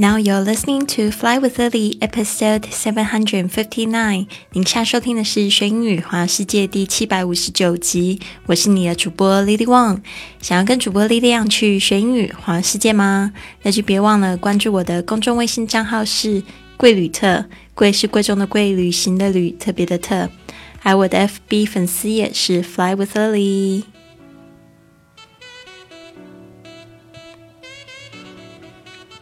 Now you're listening to Fly with Lily, episode seven hundred fifty nine。您现在收听的是《学英语环游世界》第七百五十九集。我是你的主播 Lily Wang。想要跟主播 Lily 一样去学英语环游世界吗？那就别忘了关注我的公众微信账号是“贵旅特”，贵是贵重的贵，旅行的旅，特别的特。还有我的 FB 粉丝也是 Fly with Lily。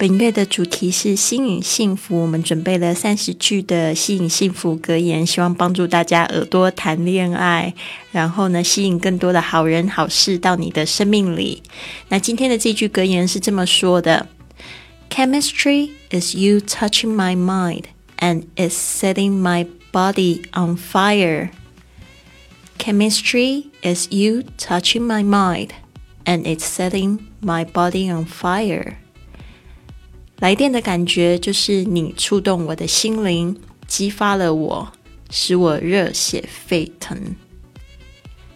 本月的主题是吸引幸福，我们准备了三十句的吸引幸福格言，希望帮助大家耳朵谈恋爱，然后呢，吸引更多的好人好事到你的生命里。那今天的这句格言是这么说的：Chemistry is you touching my mind and it's setting my body on fire. Chemistry is you touching my mind and it's setting my body on fire. 来电的感觉就是你触动我的心灵，激发了我，使我热血沸腾。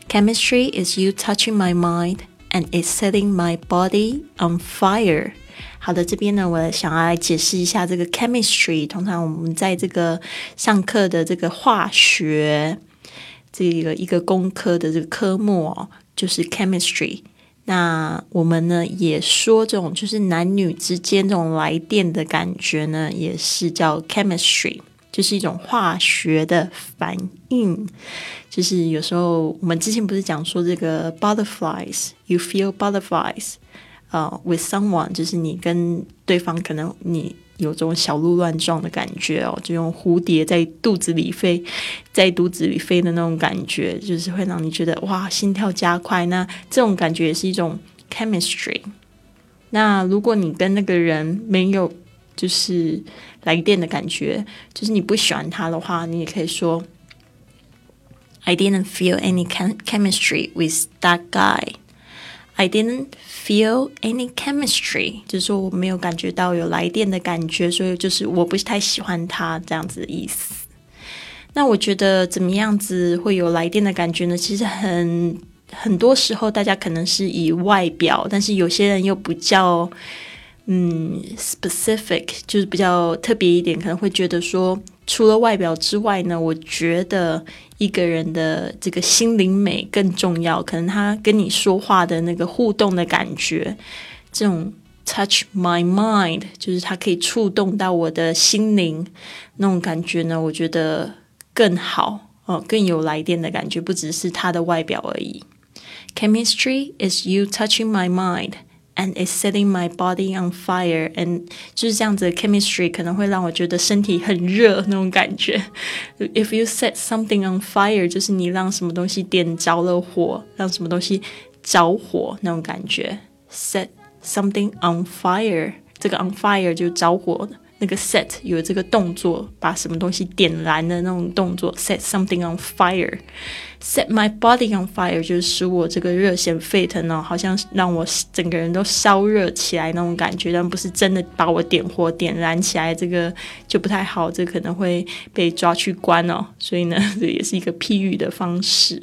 Chemistry is you touching my mind and is setting my body on fire。好的，这边呢，我想要来解释一下这个 chemistry。通常我们在这个上课的这个化学这个一个工科的这个科目哦，就是 chemistry。那我们呢也说这种就是男女之间这种来电的感觉呢，也是叫 chemistry，就是一种化学的反应。就是有时候我们之前不是讲说这个 butterflies，you feel butterflies，呃，with someone，就是你跟对方可能你。有这种小鹿乱撞的感觉哦，就用蝴蝶在肚子里飞，在肚子里飞的那种感觉，就是会让你觉得哇，心跳加快。那这种感觉也是一种 chemistry。那如果你跟那个人没有就是来电的感觉，就是你不喜欢他的话，你也可以说 I didn't feel any chemistry with that guy。I didn't feel any chemistry，就是说我没有感觉到有来电的感觉，所以就是我不是太喜欢他这样子的意思。那我觉得怎么样子会有来电的感觉呢？其实很很多时候大家可能是以外表，但是有些人又比较嗯 specific，就是比较特别一点，可能会觉得说。除了外表之外呢，我觉得一个人的这个心灵美更重要。可能他跟你说话的那个互动的感觉，这种 touch my mind，就是他可以触动到我的心灵那种感觉呢，我觉得更好哦，更有来电的感觉，不只是他的外表而已。Chemistry is you touching my mind. And it's setting my body on fire, and 就是这样子的 chemistry 可能会让我觉得身体很热那种感觉。If you set something on fire，就是你让什么东西点着了火，让什么东西着火那种感觉。Set something on fire，这个 on fire 就着火的。 那个 set 有这个动作，把什么东西点燃的那种动作，set something on fire，set my body on fire 就是使我这个热血沸腾哦，好像让我整个人都烧热起来那种感觉，但不是真的把我点火点燃起来，这个就不太好，这可能会被抓去关哦。所以呢，这也是一个譬喻的方式。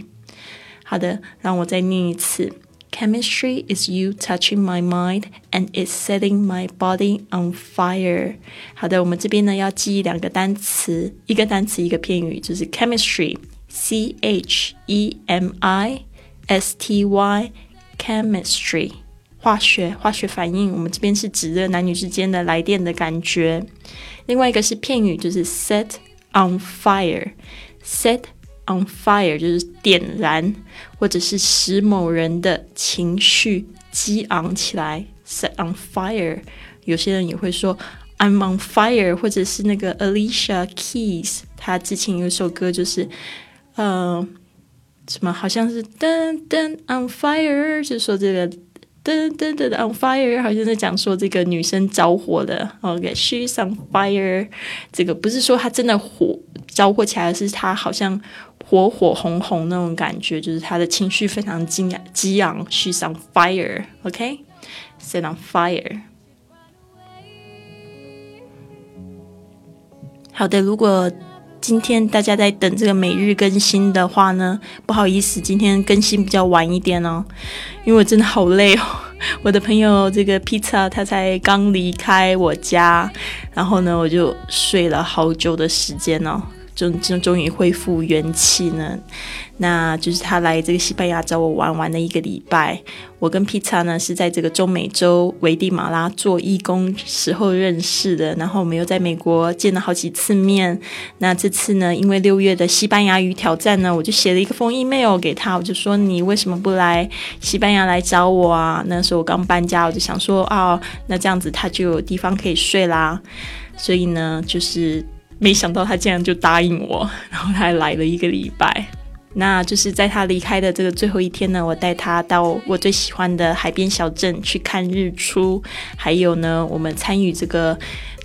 好的，让我再念一次。Chemistry is you touching my mind and it's setting my body on fire。好的，我们这边呢要记两个单词，一个单词一个片语，就是 chemistry，c h e m i s t y，chemistry，化学化学反应。我们这边是指的男女之间的来电的感觉。另外一个是片语，就是 set on fire，set。 On fire 就是点燃，或者是使某人的情绪激昂起来。Set on fire，有些人也会说 I'm on fire，或者是那个 Alicia Keys，她之前有首歌就是，呃，什么好像是噔噔 on fire，就说这个噔噔噔 on fire，好像在讲说这个女生着火了。OK，she's on fire，这个不是说她真的火着火起来，是她好像。火火红红那种感觉，就是他的情绪非常激激昂，She's on fire，OK，Set on fire。好的，如果今天大家在等这个每日更新的话呢，不好意思，今天更新比较晚一点哦，因为我真的好累哦。我的朋友这个披萨，他才刚离开我家，然后呢，我就睡了好久的时间哦。终终终于恢复元气呢，那就是他来这个西班牙找我玩玩的一个礼拜。我跟披萨呢是在这个中美洲危地马拉做义工时候认识的，然后我们又在美国见了好几次面。那这次呢，因为六月的西班牙语挑战呢，我就写了一个封 email 给他，我就说你为什么不来西班牙来找我啊？那时候我刚搬家，我就想说啊，那这样子他就有地方可以睡啦。所以呢，就是。没想到他竟然就答应我，然后他还来了一个礼拜。那就是在他离开的这个最后一天呢，我带他到我最喜欢的海边小镇去看日出，还有呢，我们参与这个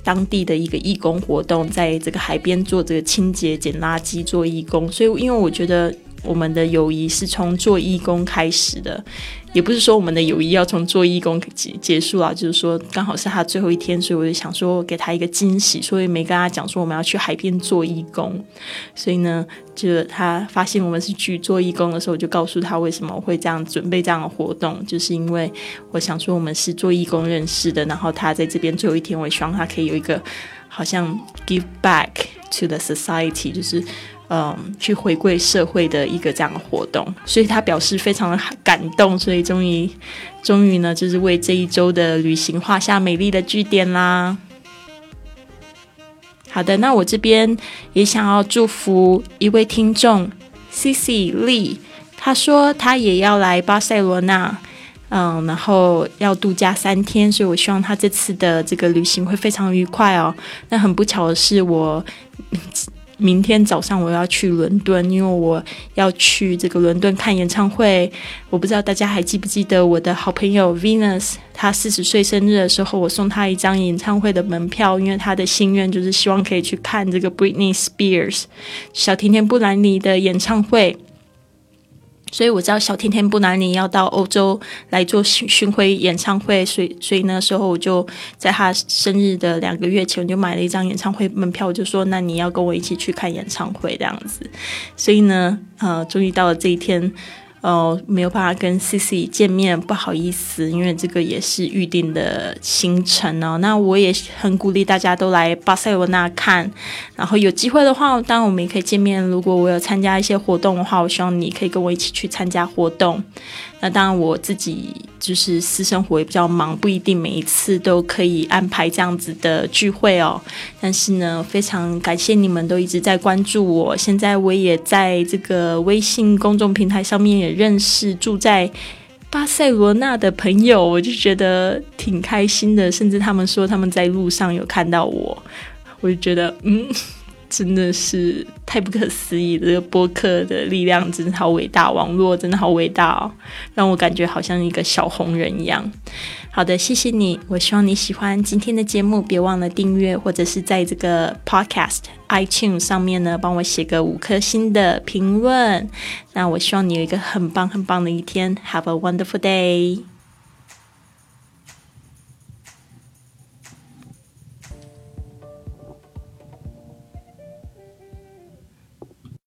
当地的一个义工活动，在这个海边做这个清洁、捡垃圾、做义工。所以，因为我觉得。我们的友谊是从做义工开始的，也不是说我们的友谊要从做义工结结束啊，就是说刚好是他最后一天，所以我就想说给他一个惊喜，所以没跟他讲说我们要去海边做义工。所以呢，就他发现我们是去做义工的时候，我就告诉他为什么会这样准备这样的活动，就是因为我想说我们是做义工认识的，然后他在这边最后一天，我也希望他可以有一个好像 give back to the society，就是。嗯，去回归社会的一个这样的活动，所以他表示非常的感动，所以终于，终于呢，就是为这一周的旅行画下美丽的句点啦。好的，那我这边也想要祝福一位听众 C C Lee，他说他也要来巴塞罗那，嗯，然后要度假三天，所以我希望他这次的这个旅行会非常愉快哦。那很不巧的是我。明天早上我要去伦敦，因为我要去这个伦敦看演唱会。我不知道大家还记不记得我的好朋友 Venus，他四十岁生日的时候，我送他一张演唱会的门票，因为他的心愿就是希望可以去看这个 Britney Spears 小甜甜布兰妮的演唱会。所以我知道小甜甜布兰妮要到欧洲来做巡巡回演唱会，所以所以那时候我就在他生日的两个月前，我就买了一张演唱会门票，我就说那你要跟我一起去看演唱会这样子。所以呢，呃，终于到了这一天。哦，没有办法跟 C C 见面，不好意思，因为这个也是预定的行程哦。那我也很鼓励大家都来巴塞罗那看，然后有机会的话，当然我们也可以见面。如果我有参加一些活动的话，我希望你可以跟我一起去参加活动。那当然，我自己就是私生活也比较忙，不一定每一次都可以安排这样子的聚会哦。但是呢，非常感谢你们都一直在关注我。现在我也在这个微信公众平台上面也认识住在巴塞罗那的朋友，我就觉得挺开心的。甚至他们说他们在路上有看到我，我就觉得嗯。真的是太不可思议！这个播客的力量真的好伟大，网络真的好伟大哦，让我感觉好像一个小红人一样。好的，谢谢你，我希望你喜欢今天的节目，别忘了订阅，或者是在这个 Podcast iTunes 上面呢，帮我写个五颗星的评论。那我希望你有一个很棒很棒的一天，Have a wonderful day。